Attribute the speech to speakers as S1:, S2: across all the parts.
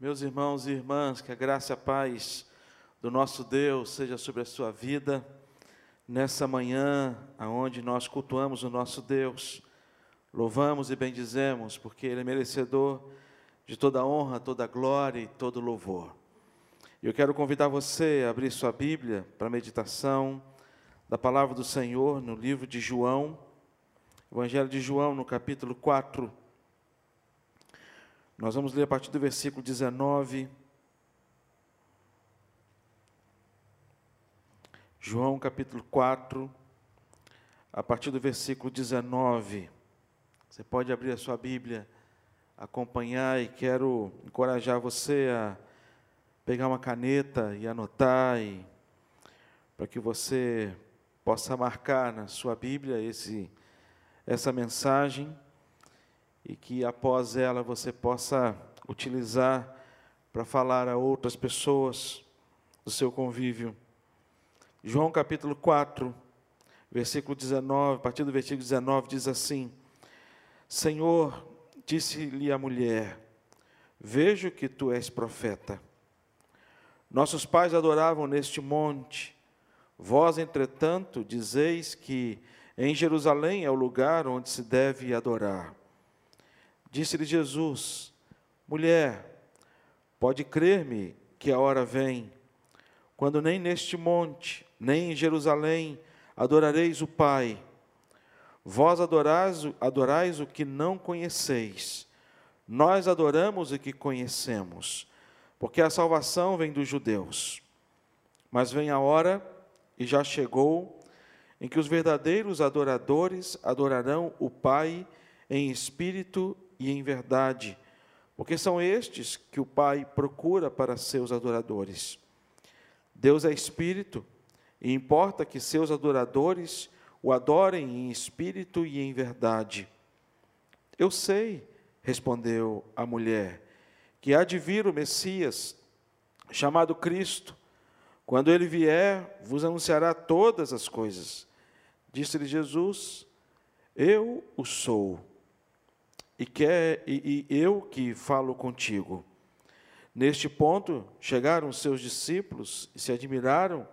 S1: Meus irmãos e irmãs, que a graça e a paz do nosso Deus seja sobre a sua vida nessa manhã, aonde nós cultuamos o nosso Deus, louvamos e bendizemos, porque Ele é merecedor de toda honra, toda glória e todo louvor. Eu quero convidar você a abrir sua Bíblia para a meditação da palavra do Senhor no livro de João, Evangelho de João, no capítulo 4. Nós vamos ler a partir do versículo 19. João capítulo 4, a partir do versículo 19. Você pode abrir a sua Bíblia, acompanhar e quero encorajar você a pegar uma caneta e anotar e para que você possa marcar na sua Bíblia esse essa mensagem e que após ela você possa utilizar para falar a outras pessoas do seu convívio. João capítulo 4, versículo 19, a partir do versículo 19 diz assim: Senhor, disse-lhe a mulher: Vejo que tu és profeta. Nossos pais adoravam neste monte. Vós, entretanto, dizeis que em Jerusalém é o lugar onde se deve adorar. Disse-lhe Jesus: Mulher, pode crer-me que a hora vem, quando nem neste monte, nem em Jerusalém adorareis o Pai. Vós adorais, adorais o que não conheceis, nós adoramos o que conhecemos, porque a salvação vem dos judeus. Mas vem a hora, e já chegou, em que os verdadeiros adoradores adorarão o Pai em espírito e em verdade, porque são estes que o Pai procura para seus adoradores. Deus é espírito, e importa que seus adoradores o adorem em espírito e em verdade. Eu sei, respondeu a mulher, que há de vir o Messias, chamado Cristo. Quando ele vier, vos anunciará todas as coisas. Disse-lhe Jesus: Eu o sou e, quer, e, e eu que falo contigo. Neste ponto, chegaram seus discípulos e se admiraram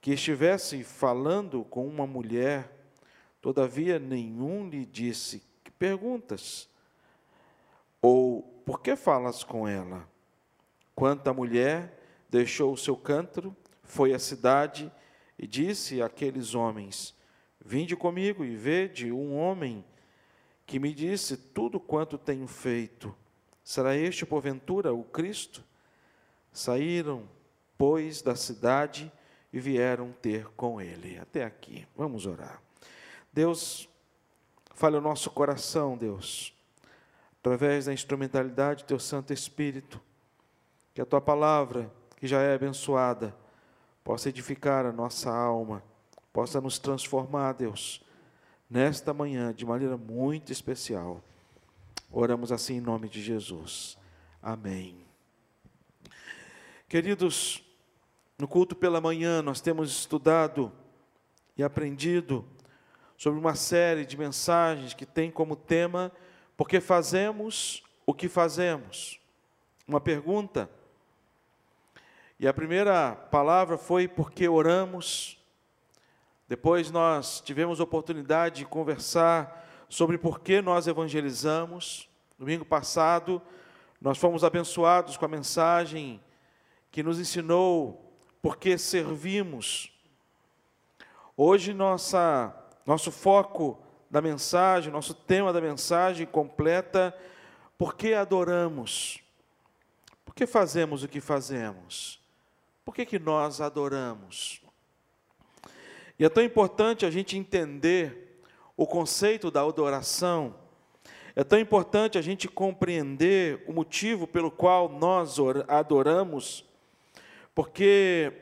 S1: que estivesse falando com uma mulher, todavia nenhum lhe disse: Que perguntas? Ou por que falas com ela? Quanto a mulher deixou o seu cântaro, foi à cidade e disse àqueles homens: Vinde comigo e vede um homem que me disse tudo quanto tenho feito. Será este, porventura, o Cristo? Saíram, pois, da cidade e vieram ter com ele. Até aqui. Vamos orar. Deus, fale o nosso coração, Deus, através da instrumentalidade do teu Santo Espírito, que a tua palavra, que já é abençoada, possa edificar a nossa alma, possa nos transformar, Deus nesta manhã de maneira muito especial. Oramos assim em nome de Jesus. Amém. Queridos, no culto pela manhã nós temos estudado e aprendido sobre uma série de mensagens que tem como tema porque fazemos o que fazemos. Uma pergunta. E a primeira palavra foi porque oramos depois nós tivemos oportunidade de conversar sobre por que nós evangelizamos. Domingo passado, nós fomos abençoados com a mensagem que nos ensinou por que servimos. Hoje, nossa, nosso foco da mensagem, nosso tema da mensagem completa, por que adoramos? Por que fazemos o que fazemos? Por que, que nós adoramos? E é tão importante a gente entender o conceito da adoração, é tão importante a gente compreender o motivo pelo qual nós adoramos, porque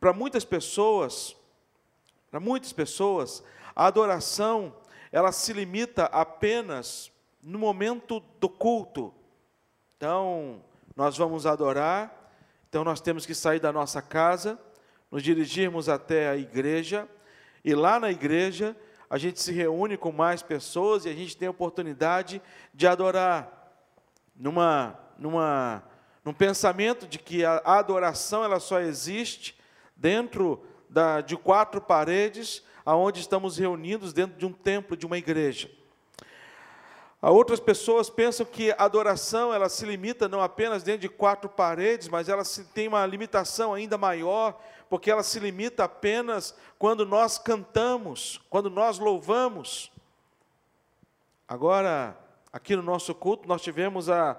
S1: para muitas pessoas, para muitas pessoas, a adoração ela se limita apenas no momento do culto. Então, nós vamos adorar, então nós temos que sair da nossa casa, nos dirigirmos até a igreja, e lá na igreja a gente se reúne com mais pessoas e a gente tem a oportunidade de adorar numa, numa, num pensamento de que a adoração ela só existe dentro da, de quatro paredes, aonde estamos reunidos dentro de um templo, de uma igreja. Outras pessoas pensam que a adoração ela se limita não apenas dentro de quatro paredes, mas ela tem uma limitação ainda maior, porque ela se limita apenas quando nós cantamos, quando nós louvamos. Agora, aqui no nosso culto, nós tivemos a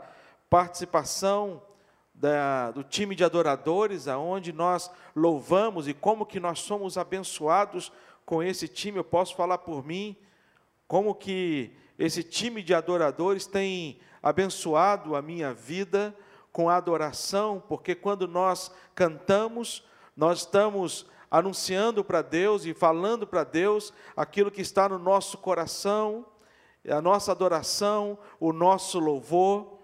S1: participação da, do time de adoradores, aonde nós louvamos e como que nós somos abençoados com esse time. Eu posso falar por mim, como que esse time de adoradores tem abençoado a minha vida com a adoração, porque quando nós cantamos, nós estamos anunciando para Deus e falando para Deus aquilo que está no nosso coração, a nossa adoração, o nosso louvor.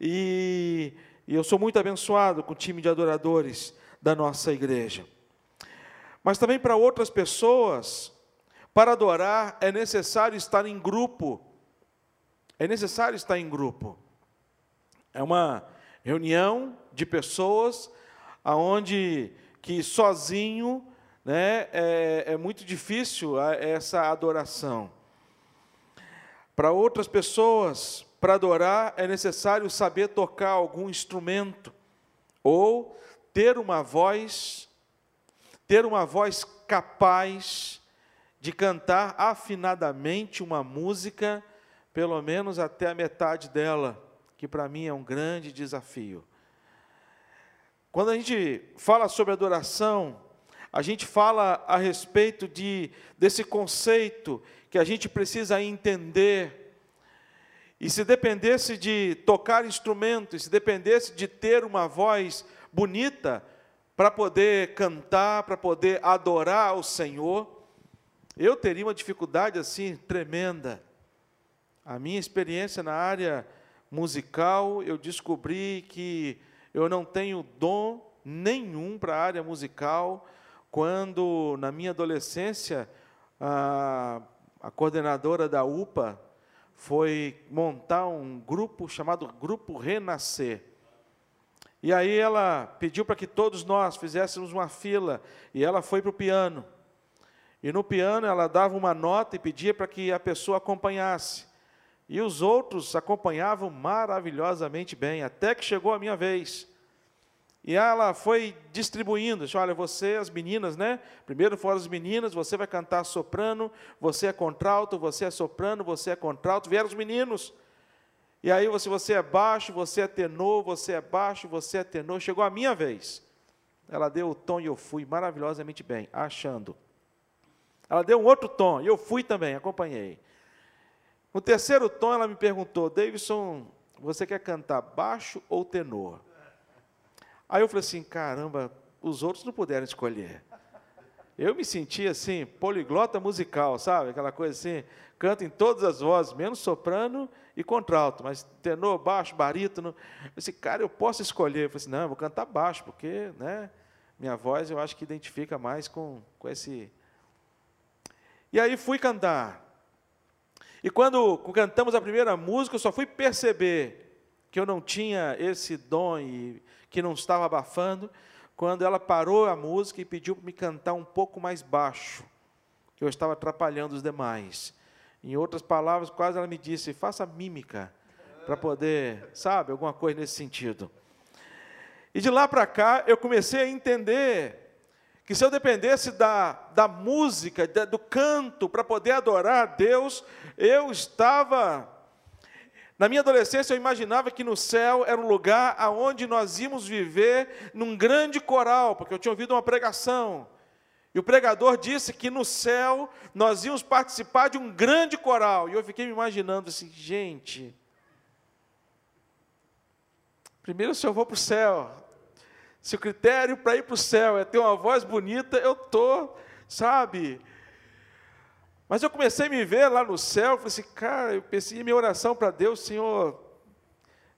S1: E, e eu sou muito abençoado com o time de adoradores da nossa igreja. Mas também para outras pessoas, para adorar é necessário estar em grupo. É necessário estar em grupo. É uma reunião de pessoas aonde que sozinho né, é, é muito difícil essa adoração. Para outras pessoas, para adorar é necessário saber tocar algum instrumento ou ter uma voz, ter uma voz capaz de cantar afinadamente uma música, pelo menos até a metade dela, que para mim é um grande desafio. Quando a gente fala sobre adoração, a gente fala a respeito de desse conceito que a gente precisa entender. E se dependesse de tocar instrumentos, se dependesse de ter uma voz bonita para poder cantar, para poder adorar ao Senhor, eu teria uma dificuldade assim tremenda. A minha experiência na área musical, eu descobri que eu não tenho dom nenhum para a área musical. Quando, na minha adolescência, a, a coordenadora da UPA foi montar um grupo chamado Grupo Renascer. E aí ela pediu para que todos nós fizéssemos uma fila, e ela foi para o piano. E no piano ela dava uma nota e pedia para que a pessoa acompanhasse. E os outros acompanhavam maravilhosamente bem, até que chegou a minha vez. E ela foi distribuindo, disse, olha, você, as meninas, né? Primeiro foram as meninas, você vai cantar soprano, você é contralto, você é soprano, você é contralto, vieram os meninos. E aí você, você é baixo, você é tenor, você é baixo, você é tenor. Chegou a minha vez. Ela deu o tom e eu fui maravilhosamente bem, achando. Ela deu um outro tom, e eu fui também, acompanhei. No terceiro tom, ela me perguntou: Davidson, você quer cantar baixo ou tenor? Aí eu falei assim: caramba, os outros não puderam escolher. Eu me senti assim, poliglota musical, sabe? Aquela coisa assim, canto em todas as vozes, menos soprano e contralto, mas tenor, baixo, barítono. Assim, cara, eu posso escolher. Eu falei assim, não, eu vou cantar baixo, porque né, minha voz eu acho que identifica mais com, com esse e aí fui cantar. E quando cantamos a primeira música, eu só fui perceber que eu não tinha esse dom e que não estava abafando, quando ela parou a música e pediu para me cantar um pouco mais baixo, que eu estava atrapalhando os demais. Em outras palavras, quase ela me disse: faça mímica, para poder, sabe, alguma coisa nesse sentido. E de lá para cá, eu comecei a entender que se eu dependesse da, da música, da, do canto, para poder adorar a Deus, eu estava. Na minha adolescência, eu imaginava que no céu era um lugar aonde nós íamos viver num grande coral, porque eu tinha ouvido uma pregação. E o pregador disse que no céu nós íamos participar de um grande coral. E eu fiquei me imaginando assim, gente. Primeiro, se eu vou para o céu, se o critério para ir para o céu é ter uma voz bonita, eu estou, sabe? Mas eu comecei a me ver lá no céu, falei assim, cara, eu pensei em minha oração para Deus, Senhor,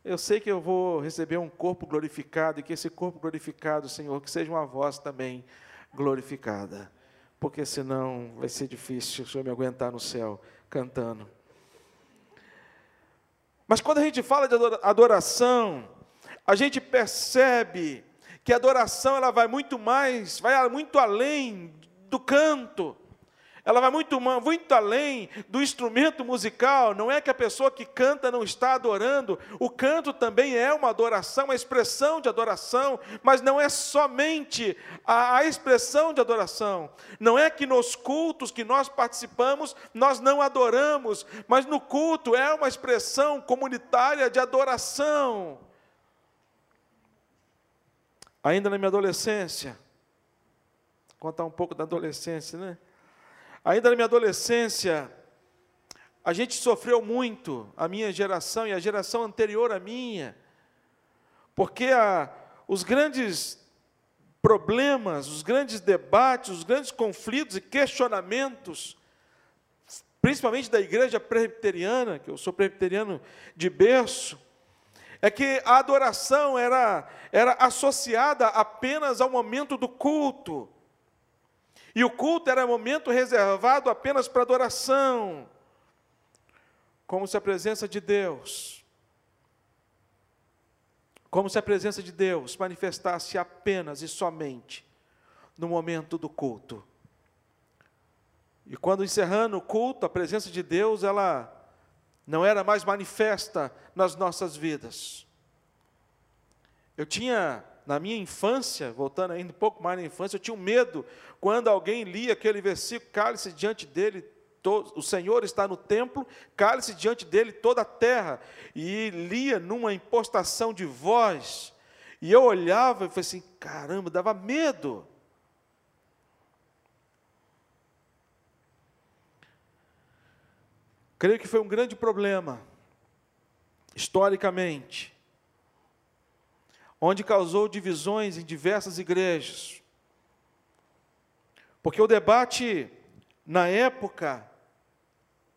S1: eu sei que eu vou receber um corpo glorificado, e que esse corpo glorificado, Senhor, que seja uma voz também glorificada, porque senão vai ser difícil o Senhor me aguentar no céu cantando. Mas quando a gente fala de adoração, a gente percebe que a adoração ela vai muito mais, vai muito além do canto. Ela vai muito, muito além do instrumento musical. Não é que a pessoa que canta não está adorando. O canto também é uma adoração, uma expressão de adoração, mas não é somente a, a expressão de adoração. Não é que nos cultos que nós participamos nós não adoramos, mas no culto é uma expressão comunitária de adoração. Ainda na minha adolescência, contar um pouco da adolescência, né? Ainda na minha adolescência, a gente sofreu muito, a minha geração e a geração anterior à minha, porque a, os grandes problemas, os grandes debates, os grandes conflitos e questionamentos, principalmente da igreja presbiteriana, que eu sou presbiteriano de berço, é que a adoração era, era associada apenas ao momento do culto. E o culto era momento reservado apenas para adoração, como se a presença de Deus, como se a presença de Deus manifestasse apenas e somente no momento do culto. E quando encerrando o culto, a presença de Deus, ela não era mais manifesta nas nossas vidas. Eu tinha na minha infância, voltando ainda um pouco mais na infância, eu tinha um medo quando alguém lia aquele versículo, cale-se diante dele, o Senhor está no templo, cale-se diante dele toda a terra, e lia numa impostação de voz, e eu olhava e falei assim, caramba, dava medo. Creio que foi um grande problema, historicamente, onde causou divisões em diversas igrejas. Porque o debate, na época,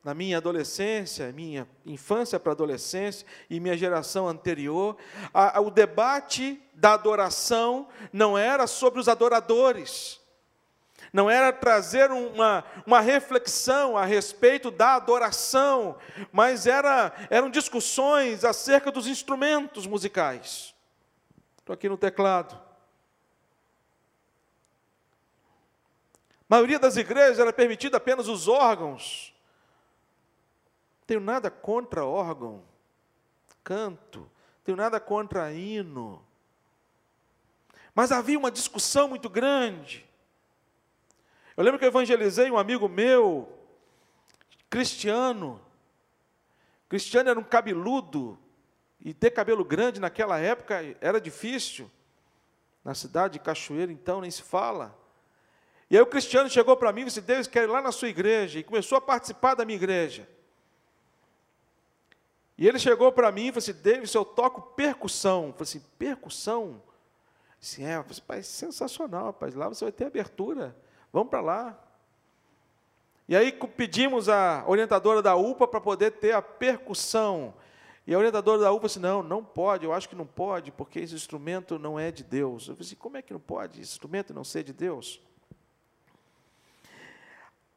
S1: na minha adolescência, minha infância para adolescência e minha geração anterior, a, a, o debate da adoração não era sobre os adoradores, não era trazer uma, uma reflexão a respeito da adoração, mas era, eram discussões acerca dos instrumentos musicais. Estou aqui no teclado. A maioria das igrejas era permitida apenas os órgãos. Não tenho nada contra órgão, canto, não tenho nada contra hino. Mas havia uma discussão muito grande. Eu lembro que eu evangelizei um amigo meu, cristiano. Cristiano era um cabeludo, e ter cabelo grande naquela época era difícil. Na cidade de Cachoeira, então, nem se fala. E aí o cristiano chegou para mim e disse: Deus quer ir lá na sua igreja. E começou a participar da minha igreja. E ele chegou para mim e falou assim: Davis, eu toco percussão. Eu falei assim: percussão? Assim, é, falei, pai, sensacional, rapaz. Lá você vai ter abertura. Vamos para lá. E aí pedimos a orientadora da UPA para poder ter a percussão. E a orientadora da UPA disse, não, não pode, eu acho que não pode, porque esse instrumento não é de Deus. Eu falei assim, como é que não pode esse instrumento não ser de Deus?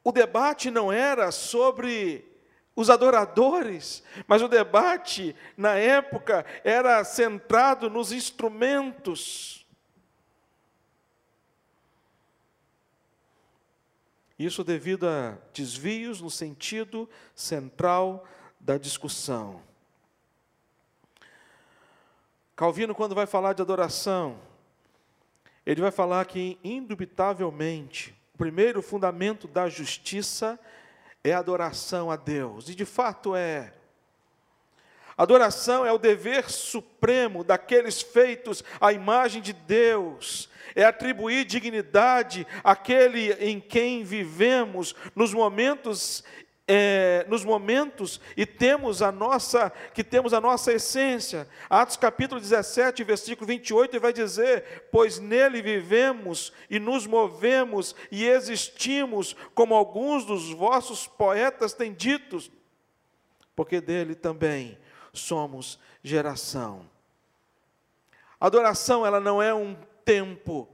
S1: O debate não era sobre os adoradores, mas o debate, na época, era centrado nos instrumentos. Isso devido a desvios no sentido central da discussão. Calvino, quando vai falar de adoração, ele vai falar que, indubitavelmente, o primeiro fundamento da justiça é a adoração a Deus, e de fato é. Adoração é o dever supremo daqueles feitos à imagem de Deus, é atribuir dignidade àquele em quem vivemos nos momentos é, nos momentos e temos a nossa, que temos a nossa essência. Atos capítulo 17, versículo 28, vai dizer: Pois nele vivemos e nos movemos e existimos, como alguns dos vossos poetas têm dito, porque dele também somos geração. Adoração, ela não é um tempo,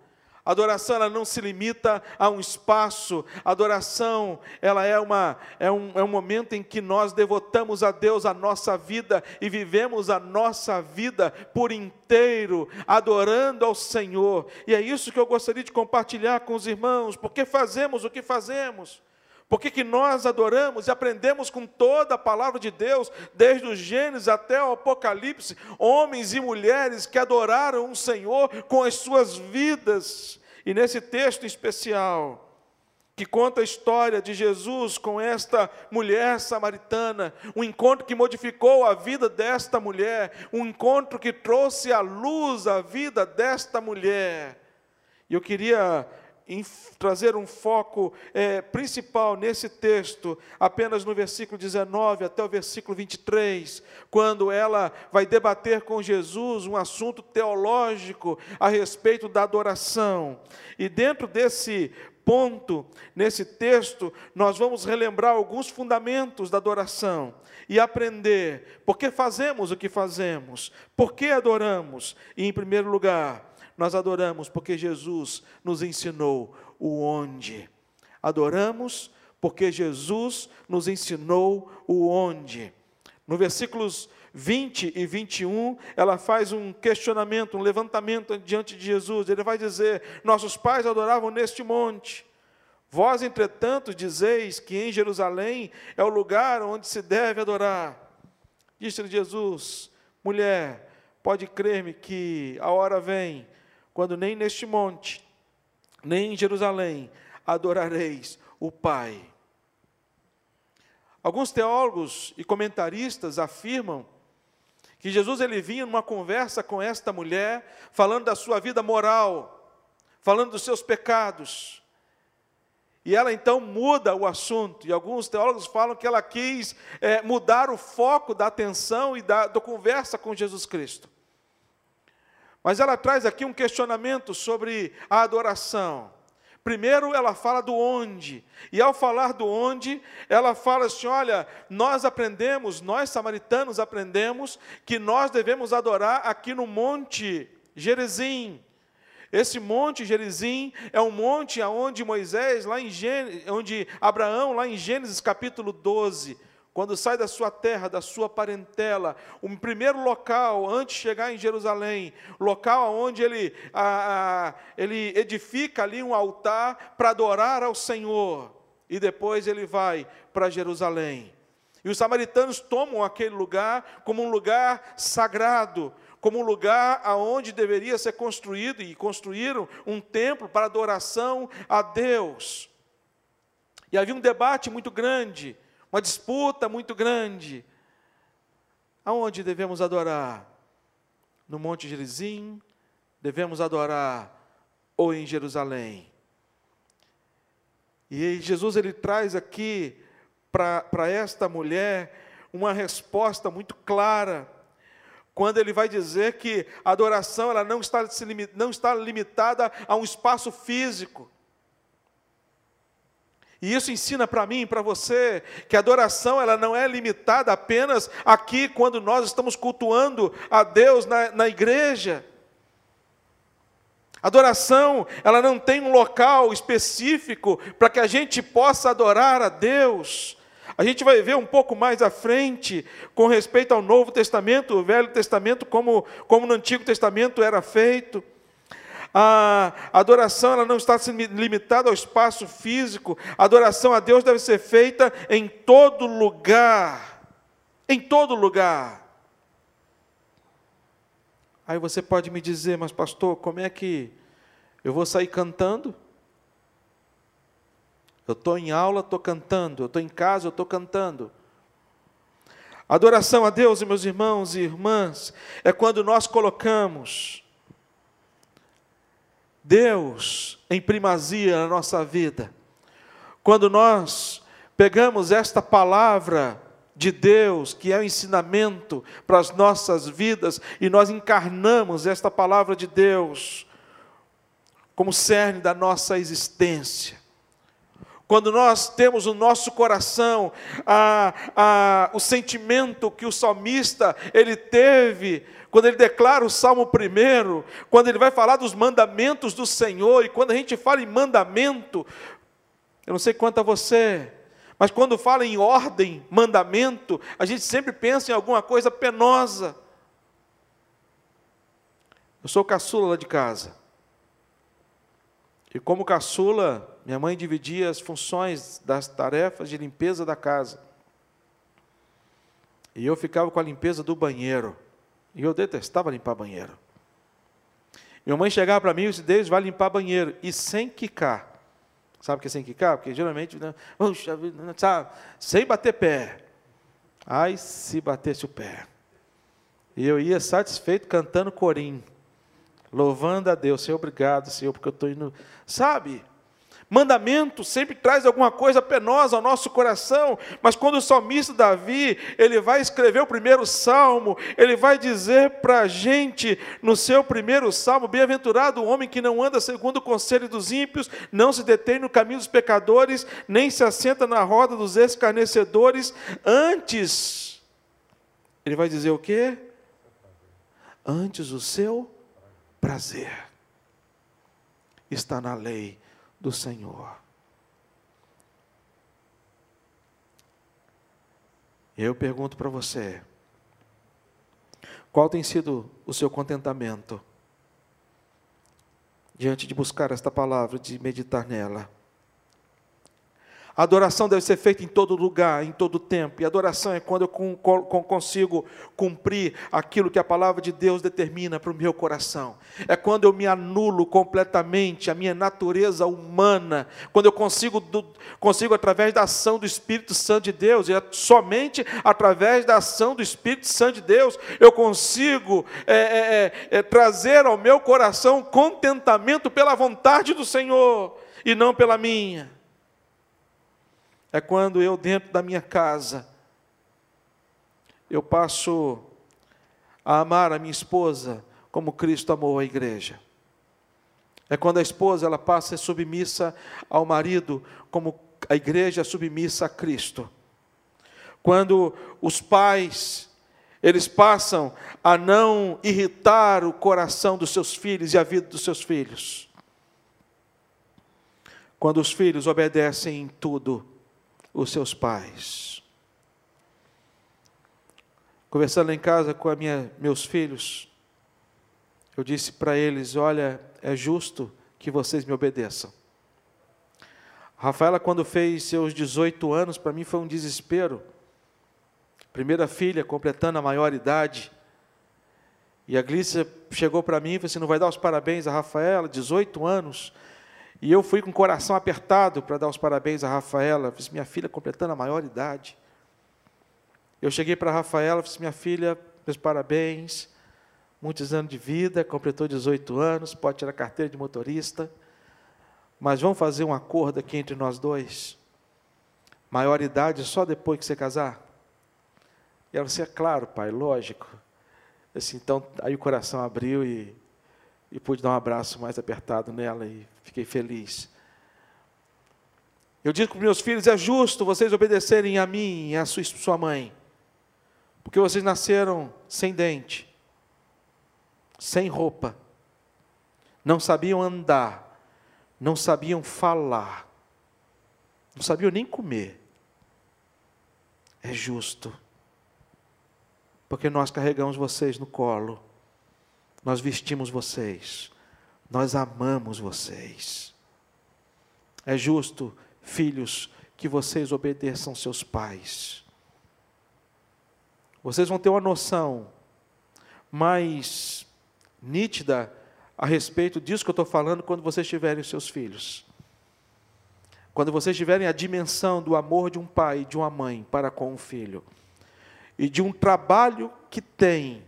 S1: adoração ela não se limita a um espaço. Adoração ela é, uma, é, um, é um momento em que nós devotamos a Deus a nossa vida e vivemos a nossa vida por inteiro, adorando ao Senhor. E é isso que eu gostaria de compartilhar com os irmãos. Porque fazemos o que fazemos? Por que, que nós adoramos e aprendemos com toda a palavra de Deus, desde o Gênesis até o Apocalipse, homens e mulheres que adoraram o Senhor com as suas vidas. E nesse texto especial, que conta a história de Jesus com esta mulher samaritana, um encontro que modificou a vida desta mulher, um encontro que trouxe à luz a vida desta mulher. E eu queria em trazer um foco é, principal nesse texto, apenas no versículo 19 até o versículo 23, quando ela vai debater com Jesus um assunto teológico a respeito da adoração. E dentro desse ponto, nesse texto, nós vamos relembrar alguns fundamentos da adoração e aprender por que fazemos o que fazemos, por que adoramos, e, em primeiro lugar, nós adoramos porque Jesus nos ensinou o onde. Adoramos porque Jesus nos ensinou o onde. No versículos 20 e 21, ela faz um questionamento, um levantamento diante de Jesus. Ele vai dizer: Nossos pais adoravam neste monte. Vós, entretanto, dizeis que em Jerusalém é o lugar onde se deve adorar. Disse-lhe Jesus: Mulher, pode crer-me que a hora vem quando nem neste monte, nem em Jerusalém adorareis o Pai. Alguns teólogos e comentaristas afirmam que Jesus ele vinha numa conversa com esta mulher, falando da sua vida moral, falando dos seus pecados. E ela então muda o assunto, e alguns teólogos falam que ela quis é, mudar o foco da atenção e da, da conversa com Jesus Cristo. Mas ela traz aqui um questionamento sobre a adoração. Primeiro, ela fala do onde, e ao falar do onde, ela fala assim: olha, nós aprendemos, nós samaritanos aprendemos, que nós devemos adorar aqui no Monte Gerizim. Esse monte Gerizim é um monte aonde Moisés, lá em Gênesis, onde Abraão, lá em Gênesis capítulo 12, quando sai da sua terra, da sua parentela, o primeiro local, antes de chegar em Jerusalém, local onde ele, a, a, ele edifica ali um altar para adorar ao Senhor, e depois ele vai para Jerusalém. E os samaritanos tomam aquele lugar como um lugar sagrado, como um lugar aonde deveria ser construído, e construíram um templo para adoração a Deus. E havia um debate muito grande uma disputa muito grande. Aonde devemos adorar? No Monte Gerizim? Devemos adorar ou em Jerusalém? E Jesus ele traz aqui para esta mulher uma resposta muito clara, quando ele vai dizer que a adoração ela não está, não está limitada a um espaço físico. E isso ensina para mim e para você que a adoração ela não é limitada apenas aqui quando nós estamos cultuando a Deus na, na igreja. Adoração, ela não tem um local específico para que a gente possa adorar a Deus. A gente vai ver um pouco mais à frente, com respeito ao Novo Testamento, o Velho Testamento, como, como no Antigo Testamento era feito. A adoração ela não está limitada ao espaço físico. A adoração a Deus deve ser feita em todo lugar. Em todo lugar. Aí você pode me dizer, mas pastor, como é que eu vou sair cantando? Eu estou em aula, estou cantando. Eu estou em casa, eu estou cantando. Adoração a Deus, meus irmãos e irmãs, é quando nós colocamos Deus em primazia na nossa vida. Quando nós pegamos esta palavra de Deus, que é o ensinamento para as nossas vidas, e nós encarnamos esta palavra de Deus como cerne da nossa existência. Quando nós temos no nosso coração a, a, o sentimento que o salmista ele teve, quando ele declara o Salmo primeiro, quando ele vai falar dos mandamentos do Senhor, e quando a gente fala em mandamento, eu não sei quanto a você, mas quando fala em ordem, mandamento, a gente sempre pensa em alguma coisa penosa. Eu sou caçula lá de casa. E como caçula, minha mãe dividia as funções das tarefas de limpeza da casa. E eu ficava com a limpeza do banheiro. E eu detestava limpar banheiro. Minha mãe chegava para mim e disse, Deus, vai limpar banheiro. E sem quicar. Sabe o que é sem quicar? Porque geralmente, né, sabe, sem bater pé. Ai, se batesse o pé. E eu ia satisfeito cantando corim louvando a Deus, Senhor, obrigado, Senhor, porque eu estou indo. Sabe? Mandamento sempre traz alguma coisa penosa ao nosso coração, mas quando o salmista Davi, ele vai escrever o primeiro salmo, ele vai dizer para a gente, no seu primeiro salmo, bem-aventurado o homem que não anda segundo o conselho dos ímpios, não se detém no caminho dos pecadores, nem se assenta na roda dos escarnecedores, antes, ele vai dizer o quê? Antes o seu prazer está na lei do Senhor. Eu pergunto para você: qual tem sido o seu contentamento diante de buscar esta palavra, de meditar nela? A adoração deve ser feita em todo lugar, em todo tempo. E adoração é quando eu consigo cumprir aquilo que a palavra de Deus determina para o meu coração. É quando eu me anulo completamente a minha natureza humana. Quando eu consigo, consigo através da ação do Espírito Santo de Deus, e é somente através da ação do Espírito Santo de Deus, eu consigo é, é, é, é trazer ao meu coração contentamento pela vontade do Senhor e não pela minha é quando eu, dentro da minha casa, eu passo a amar a minha esposa como Cristo amou a igreja. É quando a esposa ela passa a ser submissa ao marido como a igreja é submissa a Cristo. Quando os pais eles passam a não irritar o coração dos seus filhos e a vida dos seus filhos. Quando os filhos obedecem em tudo os seus pais. Conversando em casa com a minha, meus filhos, eu disse para eles: Olha, é justo que vocês me obedeçam. A Rafaela, quando fez seus 18 anos, para mim foi um desespero. Primeira filha, completando a maioridade. E a Glícia chegou para mim e falou assim: Não vai dar os parabéns a Rafaela, 18 anos. E eu fui com o coração apertado para dar os parabéns a Rafaela, fiz minha filha completando a maior idade. Eu cheguei para a Rafaela, fiz minha filha, meus parabéns, muitos anos de vida, completou 18 anos, pode tirar carteira de motorista, mas vamos fazer um acordo aqui entre nós dois. Maior idade só depois que você casar? E ela disse, é claro, pai, lógico. Assim, então, aí o coração abriu e e pude dar um abraço mais apertado nela e fiquei feliz. Eu digo para meus filhos: é justo vocês obedecerem a mim e a sua, sua mãe, porque vocês nasceram sem dente, sem roupa, não sabiam andar, não sabiam falar, não sabiam nem comer. É justo, porque nós carregamos vocês no colo nós vestimos vocês, nós amamos vocês. É justo, filhos, que vocês obedeçam seus pais. Vocês vão ter uma noção mais nítida a respeito disso que eu estou falando quando vocês tiverem seus filhos. Quando vocês tiverem a dimensão do amor de um pai e de uma mãe para com um filho, e de um trabalho que tem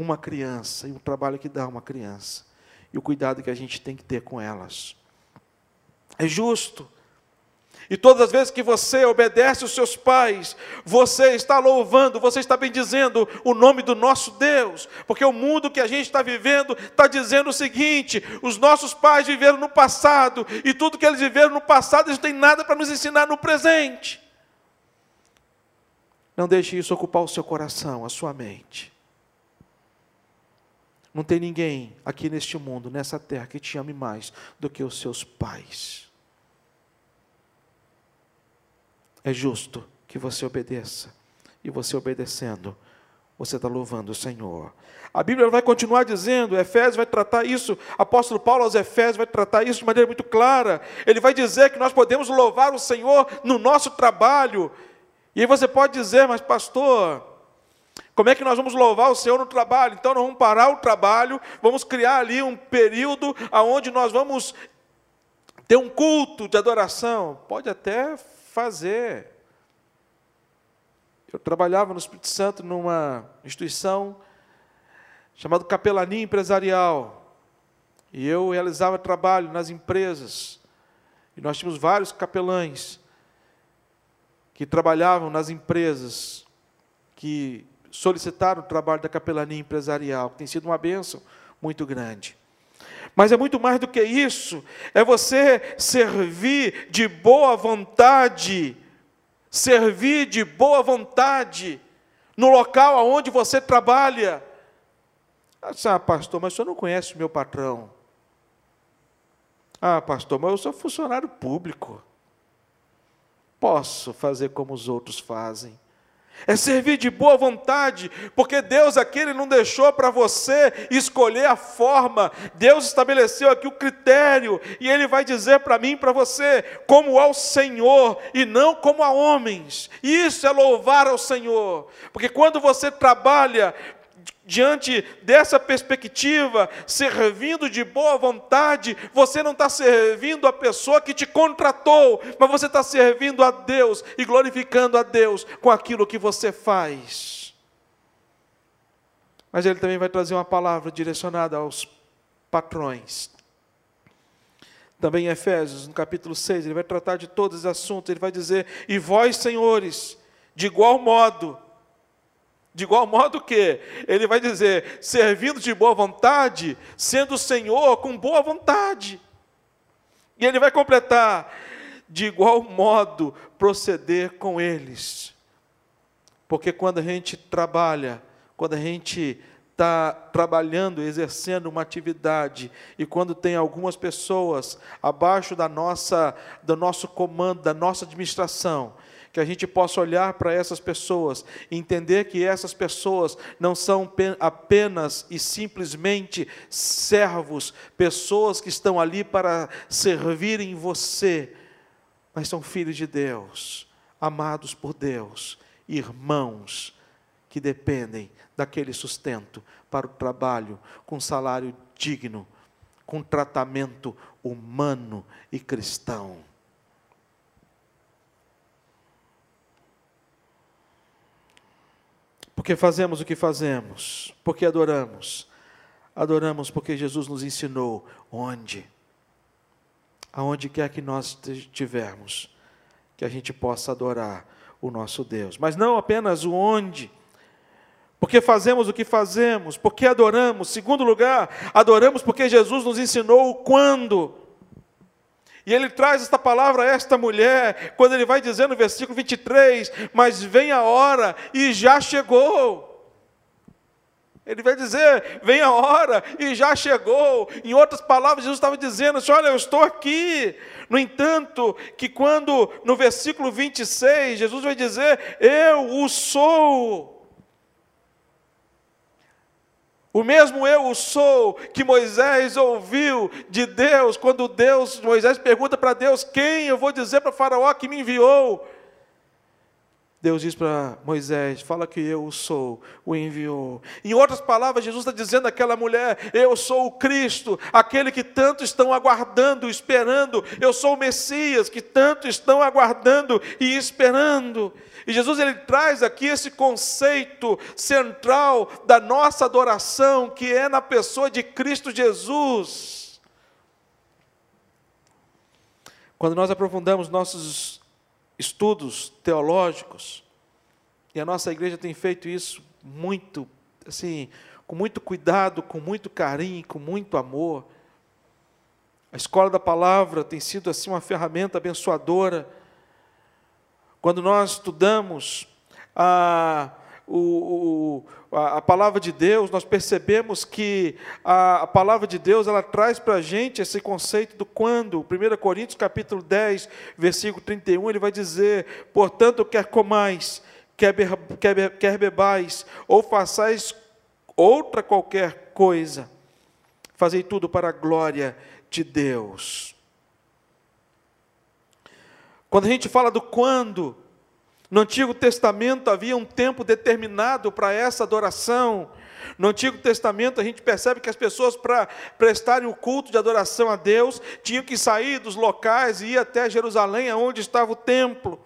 S1: uma criança e o trabalho que dá uma criança e o cuidado que a gente tem que ter com elas. É justo E todas as vezes que você obedece os seus pais, você está louvando, você está bendizendo o nome do nosso Deus, porque o mundo que a gente está vivendo está dizendo o seguinte: os nossos pais viveram no passado, e tudo que eles viveram no passado, eles não têm nada para nos ensinar no presente. Não deixe isso ocupar o seu coração, a sua mente. Não tem ninguém aqui neste mundo, nessa terra, que te ame mais do que os seus pais. É justo que você obedeça. E você obedecendo, você está louvando o Senhor. A Bíblia vai continuar dizendo, Efésios vai tratar isso, apóstolo Paulo aos Efésios vai tratar isso de maneira muito clara. Ele vai dizer que nós podemos louvar o Senhor no nosso trabalho. E aí você pode dizer, mas pastor, como é que nós vamos louvar o Senhor no trabalho? Então nós vamos parar o trabalho, vamos criar ali um período onde nós vamos ter um culto de adoração. Pode até fazer. Eu trabalhava no Espírito Santo numa instituição chamada Capelania Empresarial. E eu realizava trabalho nas empresas. E nós tínhamos vários capelães que trabalhavam nas empresas que solicitaram o trabalho da capelania empresarial, que tem sido uma bênção muito grande. Mas é muito mais do que isso, é você servir de boa vontade, servir de boa vontade no local aonde você trabalha. Ah, pastor, mas o senhor não conhece o meu patrão. Ah, pastor, mas eu sou funcionário público. Posso fazer como os outros fazem é servir de boa vontade, porque Deus aqui ele não deixou para você escolher a forma, Deus estabeleceu aqui o critério, e Ele vai dizer para mim para você, como ao Senhor e não como a homens, isso é louvar ao Senhor, porque quando você trabalha diante dessa perspectiva, servindo de boa vontade, você não está servindo a pessoa que te contratou, mas você está servindo a Deus e glorificando a Deus com aquilo que você faz. Mas ele também vai trazer uma palavra direcionada aos patrões. Também em Efésios, no capítulo 6, ele vai tratar de todos os assuntos, ele vai dizer: E vós, senhores, de igual modo, de igual modo que ele vai dizer, servindo de boa vontade, sendo o Senhor com boa vontade. E ele vai completar, de igual modo proceder com eles. Porque quando a gente trabalha, quando a gente está trabalhando, exercendo uma atividade, e quando tem algumas pessoas abaixo da nossa, do nosso comando, da nossa administração, que a gente possa olhar para essas pessoas entender que essas pessoas não são apenas e simplesmente servos, pessoas que estão ali para servirem você, mas são filhos de Deus, amados por Deus, irmãos que dependem daquele sustento para o trabalho com salário digno, com tratamento humano e cristão. Porque fazemos o que fazemos, porque adoramos. Adoramos porque Jesus nos ensinou onde. Aonde quer que nós estivermos, que a gente possa adorar o nosso Deus. Mas não apenas o onde, porque fazemos o que fazemos, porque adoramos. Segundo lugar, adoramos porque Jesus nos ensinou o quando. E ele traz esta palavra a esta mulher, quando ele vai dizer no versículo 23: Mas vem a hora e já chegou. Ele vai dizer: Vem a hora e já chegou. Em outras palavras, Jesus estava dizendo assim: Olha, eu estou aqui. No entanto, que quando no versículo 26, Jesus vai dizer: Eu o sou. O mesmo eu sou que Moisés ouviu de Deus, quando Deus, Moisés pergunta para Deus: Quem eu vou dizer para Faraó que me enviou? Deus diz para Moisés: Fala que eu sou, o enviou. Em outras palavras, Jesus está dizendo àquela mulher: Eu sou o Cristo, aquele que tanto estão aguardando, esperando. Eu sou o Messias, que tanto estão aguardando e esperando. E Jesus ele traz aqui esse conceito central da nossa adoração, que é na pessoa de Cristo Jesus. Quando nós aprofundamos nossos estudos teológicos, e a nossa igreja tem feito isso muito, assim, com muito cuidado, com muito carinho, com muito amor. A escola da palavra tem sido assim uma ferramenta abençoadora. Quando nós estudamos a, o, o, a, palavra de Deus, nós percebemos que a, palavra de Deus ela traz para a gente esse conceito do quando. 1 Coríntios capítulo 10, versículo 31, ele vai dizer, portanto, quer comais, quer, quer, quer bebais, ou façais outra qualquer coisa, fazei tudo para a glória de Deus. Quando a gente fala do quando, no Antigo Testamento havia um tempo determinado para essa adoração. No Antigo Testamento a gente percebe que as pessoas, para prestarem o culto de adoração a Deus, tinham que sair dos locais e ir até Jerusalém, onde estava o templo.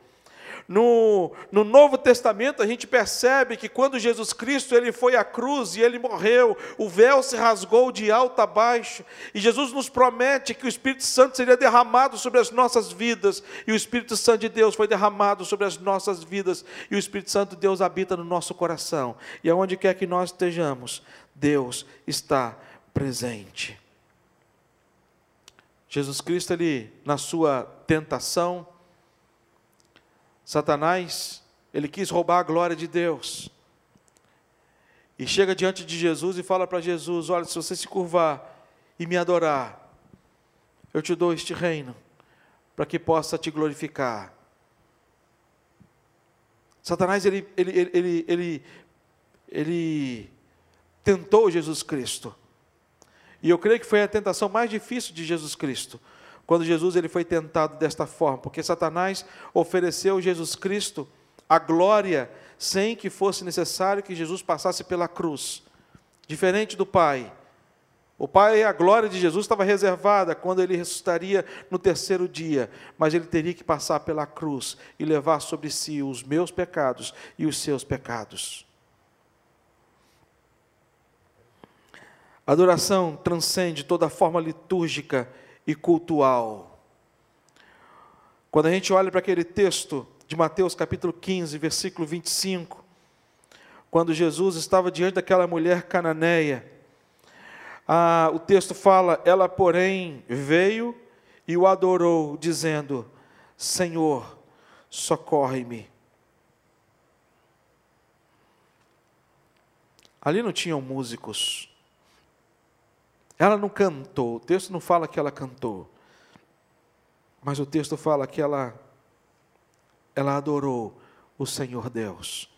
S1: No, no Novo Testamento a gente percebe que quando Jesus Cristo ele foi à cruz e ele morreu, o véu se rasgou de alto a baixo, e Jesus nos promete que o Espírito Santo seria derramado sobre as nossas vidas, e o Espírito Santo de Deus foi derramado sobre as nossas vidas, e o Espírito Santo de Deus habita no nosso coração, e aonde quer que nós estejamos, Deus está presente. Jesus Cristo, ele, na sua tentação, Satanás, ele quis roubar a glória de Deus. E chega diante de Jesus e fala para Jesus: Olha, se você se curvar e me adorar, eu te dou este reino, para que possa te glorificar. Satanás, ele, ele, ele, ele, ele, tentou Jesus Cristo. E eu creio que foi a tentação mais difícil de Jesus Cristo quando Jesus ele foi tentado desta forma, porque Satanás ofereceu Jesus Cristo a glória sem que fosse necessário que Jesus passasse pela cruz. Diferente do Pai. O Pai, a glória de Jesus estava reservada quando ele ressuscitaria no terceiro dia, mas ele teria que passar pela cruz e levar sobre si os meus pecados e os seus pecados. A adoração transcende toda forma litúrgica e cultual. Quando a gente olha para aquele texto de Mateus capítulo 15, versículo 25, quando Jesus estava diante daquela mulher cananeia, ah, o texto fala: ela, porém, veio e o adorou, dizendo: Senhor, socorre-me. Ali não tinham músicos, ela não cantou, o texto não fala que ela cantou, mas o texto fala que ela, ela adorou o Senhor Deus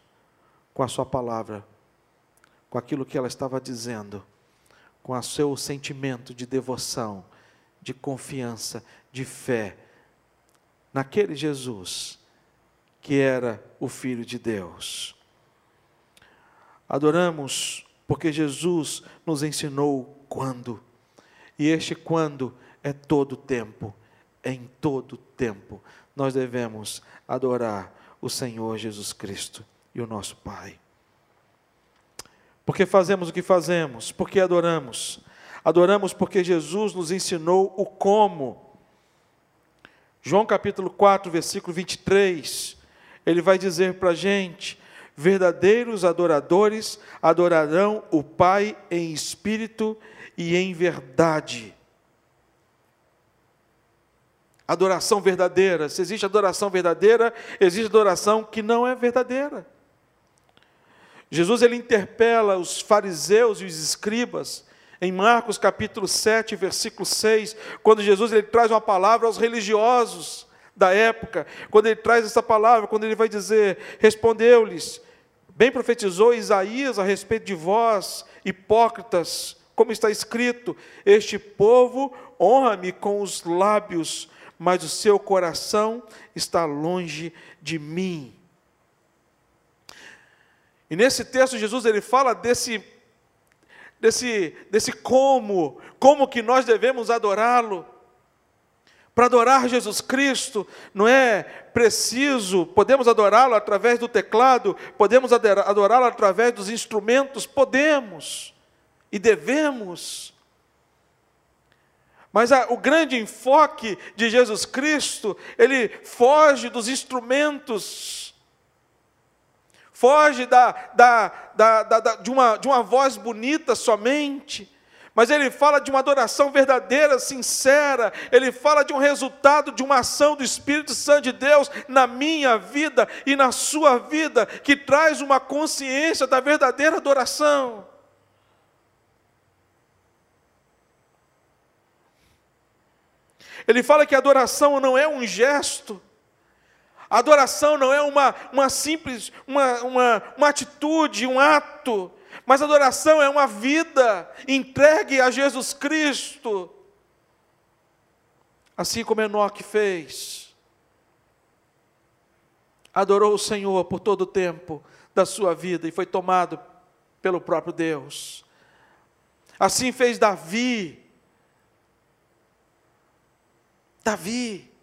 S1: com a sua palavra, com aquilo que ela estava dizendo, com o seu sentimento de devoção, de confiança, de fé naquele Jesus que era o Filho de Deus. Adoramos porque Jesus nos ensinou quando. E este quando é todo tempo, em todo tempo. Nós devemos adorar o Senhor Jesus Cristo e o nosso Pai. Porque fazemos o que fazemos? Porque adoramos. Adoramos porque Jesus nos ensinou o como. João capítulo 4, versículo 23, ele vai dizer para a gente: verdadeiros adoradores adorarão o Pai em espírito e em verdade. Adoração verdadeira. Se existe adoração verdadeira, existe adoração que não é verdadeira. Jesus ele interpela os fariseus e os escribas em Marcos capítulo 7, versículo 6, quando Jesus ele traz uma palavra aos religiosos da época, quando ele traz essa palavra, quando ele vai dizer: Respondeu-lhes, bem profetizou Isaías a respeito de vós, hipócritas, como está escrito: Este povo honra-me com os lábios, mas o seu coração está longe de mim. E nesse texto Jesus ele fala desse desse desse como, como que nós devemos adorá-lo. Para adorar Jesus Cristo, não é preciso, podemos adorá-lo através do teclado, podemos adorá-lo através dos instrumentos, podemos e devemos. Mas a, o grande enfoque de Jesus Cristo, ele foge dos instrumentos, foge da, da, da, da, de, uma, de uma voz bonita somente, mas ele fala de uma adoração verdadeira, sincera, ele fala de um resultado de uma ação do Espírito Santo de Deus na minha vida e na sua vida, que traz uma consciência da verdadeira adoração. Ele fala que adoração não é um gesto, adoração não é uma, uma simples, uma, uma, uma atitude, um ato, mas adoração é uma vida entregue a Jesus Cristo. Assim como Enoque fez. Adorou o Senhor por todo o tempo da sua vida e foi tomado pelo próprio Deus. Assim fez Davi. Davi.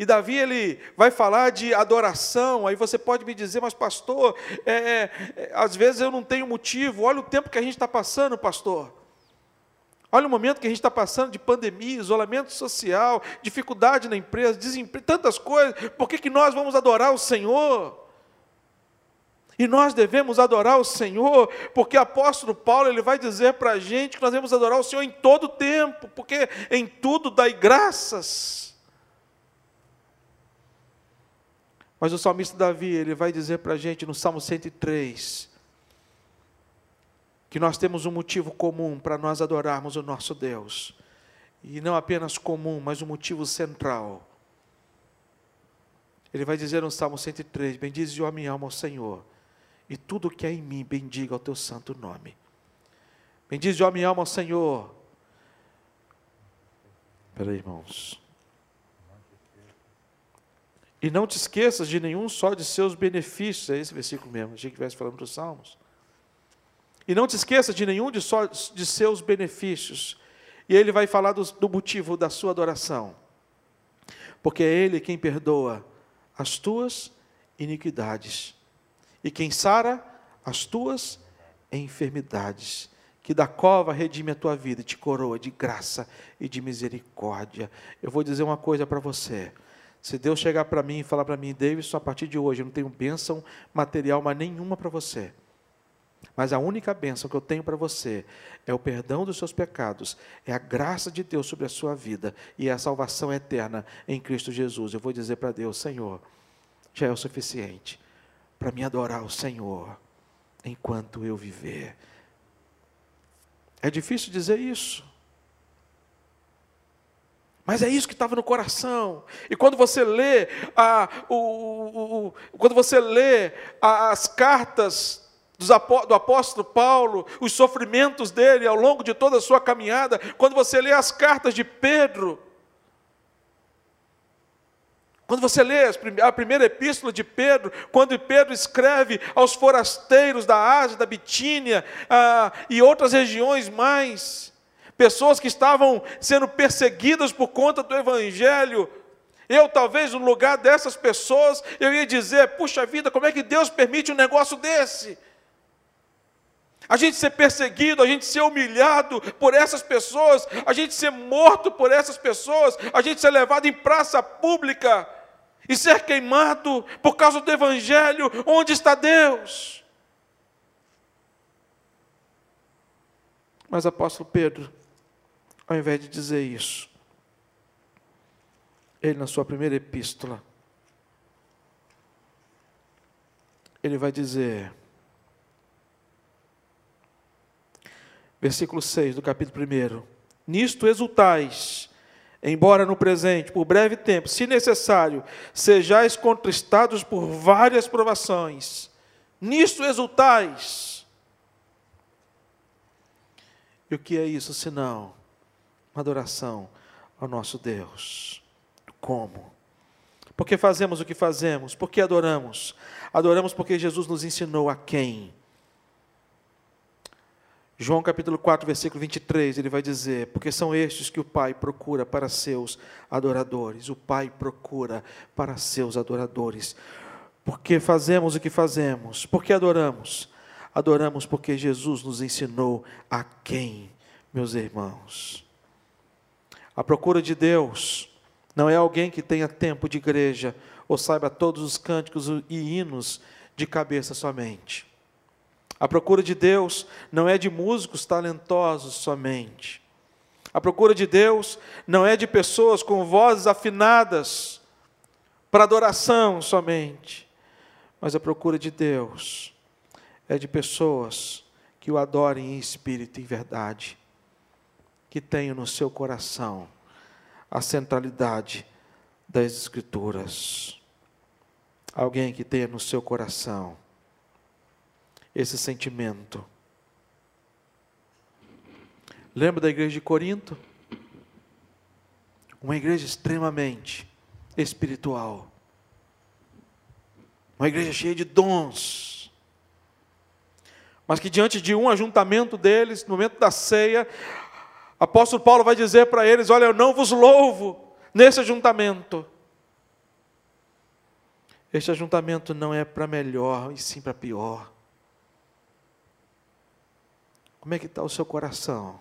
S1: E Davi ele vai falar de adoração. Aí você pode me dizer, mas pastor, é, é, é, às vezes eu não tenho motivo. Olha o tempo que a gente está passando, pastor. Olha o momento que a gente está passando de pandemia, isolamento social, dificuldade na empresa, desemprego, tantas coisas. Por que, que nós vamos adorar o Senhor? E nós devemos adorar o Senhor, porque o apóstolo Paulo ele vai dizer para a gente que nós devemos adorar o Senhor em todo tempo, porque em tudo dai graças. Mas o salmista Davi, ele vai dizer para a gente no Salmo 103, que nós temos um motivo comum para nós adorarmos o nosso Deus. E não apenas comum, mas um motivo central. Ele vai dizer no Salmo 103: Bendize a minha alma ao Senhor, e tudo que é em mim, bendiga o teu santo nome. Bendize a minha alma ao Senhor. Espera aí, irmãos. E não te esqueças de nenhum só de seus benefícios. É esse versículo mesmo, achei que estivesse falando dos Salmos. E não te esqueças de nenhum de, só, de seus benefícios. E ele vai falar do, do motivo da sua adoração. Porque é Ele quem perdoa as tuas iniquidades. E quem sara as tuas enfermidades. Que da cova redime a tua vida e te coroa de graça e de misericórdia. Eu vou dizer uma coisa para você. Se Deus chegar para mim e falar para mim, Davidson, a partir de hoje eu não tenho bênção material mais nenhuma para você. Mas a única bênção que eu tenho para você é o perdão dos seus pecados, é a graça de Deus sobre a sua vida e é a salvação eterna em Cristo Jesus. Eu vou dizer para Deus, Senhor, já é o suficiente para me adorar o Senhor enquanto eu viver. É difícil dizer isso. Mas é isso que estava no coração. E quando você lê, a, o, o, o, quando você lê as cartas do apóstolo Paulo, os sofrimentos dele ao longo de toda a sua caminhada, quando você lê as cartas de Pedro, quando você lê a primeira epístola de Pedro, quando Pedro escreve aos forasteiros da Ásia, da Bitínia ah, e outras regiões mais, pessoas que estavam sendo perseguidas por conta do Evangelho. Eu, talvez, no lugar dessas pessoas, eu ia dizer: puxa vida, como é que Deus permite um negócio desse? A gente ser perseguido, a gente ser humilhado por essas pessoas, a gente ser morto por essas pessoas, a gente ser levado em praça pública e ser queimado por causa do Evangelho, onde está Deus? Mas apóstolo Pedro, ao invés de dizer isso, ele, na sua primeira epístola, ele vai dizer, versículo 6 do capítulo 1: Nisto exultais, embora no presente, por breve tempo, se necessário, sejais contristados por várias provações. Nisto exultais. E o que é isso senão adoração ao nosso Deus. Como? Porque fazemos o que fazemos? Porque adoramos? Adoramos porque Jesus nos ensinou a quem? João capítulo 4, versículo 23, ele vai dizer: Porque são estes que o Pai procura para seus adoradores. O Pai procura para seus adoradores. Porque fazemos o que fazemos? Porque adoramos? Adoramos porque Jesus nos ensinou a quem meus irmãos. A procura de Deus não é alguém que tenha tempo de igreja ou saiba todos os cânticos e hinos de cabeça somente. A procura de Deus não é de músicos talentosos somente. A procura de Deus não é de pessoas com vozes afinadas para adoração somente. Mas a procura de Deus é de pessoas que o adorem em espírito e em verdade, que tenham no seu coração a centralidade das Escrituras. Alguém que tenha no seu coração esse sentimento. Lembra da igreja de Corinto? Uma igreja extremamente espiritual. Uma igreja cheia de dons. Mas que diante de um ajuntamento deles, no momento da ceia, apóstolo Paulo vai dizer para eles: Olha, eu não vos louvo nesse ajuntamento. Este ajuntamento não é para melhor, e sim para pior. Como é que está o seu coração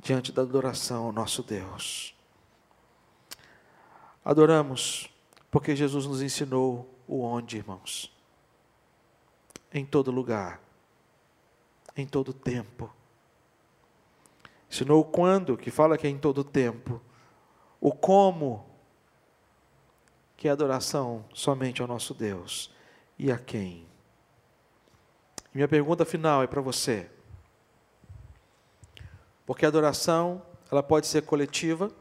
S1: diante da adoração ao nosso Deus? Adoramos porque Jesus nos ensinou o onde, irmãos. Em todo lugar, em todo tempo Ensinou o quando, que fala que é em todo tempo. O como, que é adoração somente ao nosso Deus. E a quem? minha pergunta final é para você. Porque a adoração, ela pode ser coletiva.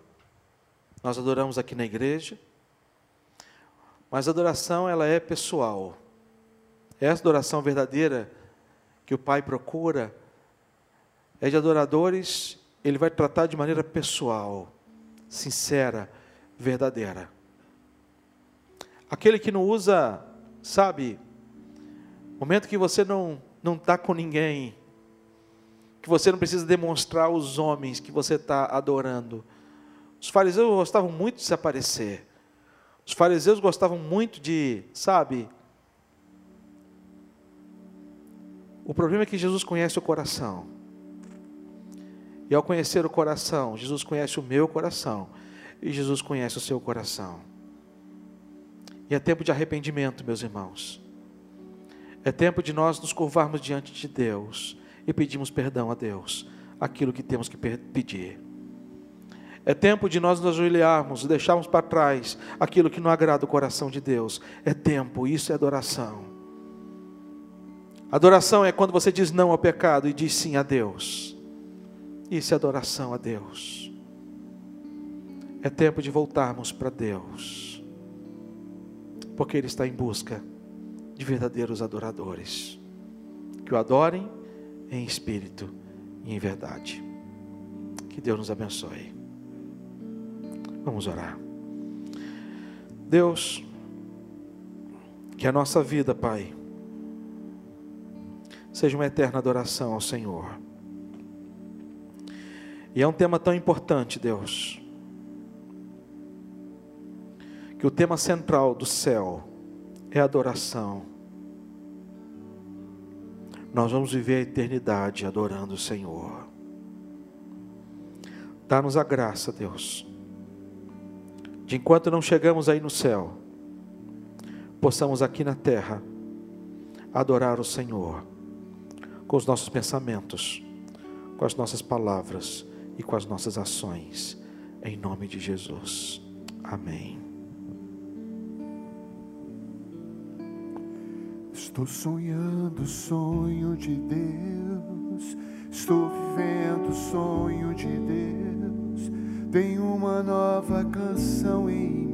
S1: Nós adoramos aqui na igreja. Mas a adoração, ela é pessoal. Essa adoração verdadeira que o Pai procura é de adoradores ele vai tratar de maneira pessoal, sincera, verdadeira. Aquele que não usa, sabe, momento que você não não está com ninguém, que você não precisa demonstrar aos homens que você está adorando. Os fariseus gostavam muito de se aparecer. Os fariseus gostavam muito de, sabe? O problema é que Jesus conhece o coração. E ao conhecer o coração, Jesus conhece o meu coração e Jesus conhece o seu coração. E é tempo de arrependimento, meus irmãos. É tempo de nós nos curvarmos diante de Deus e pedirmos perdão a Deus, aquilo que temos que pedir. É tempo de nós nos ajoelharmos deixarmos para trás aquilo que não agrada o coração de Deus. É tempo, isso é adoração. Adoração é quando você diz não ao pecado e diz sim a Deus. Isso é adoração a Deus. É tempo de voltarmos para Deus, porque Ele está em busca de verdadeiros adoradores, que o adorem em espírito e em verdade. Que Deus nos abençoe. Vamos orar. Deus, que a nossa vida, Pai, seja uma eterna adoração ao Senhor. E é um tema tão importante, Deus, que o tema central do céu é adoração. Nós vamos viver a eternidade adorando o Senhor. Dá-nos a graça, Deus, de enquanto não chegamos aí no céu, possamos aqui na terra adorar o Senhor com os nossos pensamentos, com as nossas palavras e com as nossas ações, em nome de Jesus. Amém.
S2: Estou sonhando o sonho de Deus, estou vivendo o sonho de Deus. Tem uma nova canção em mim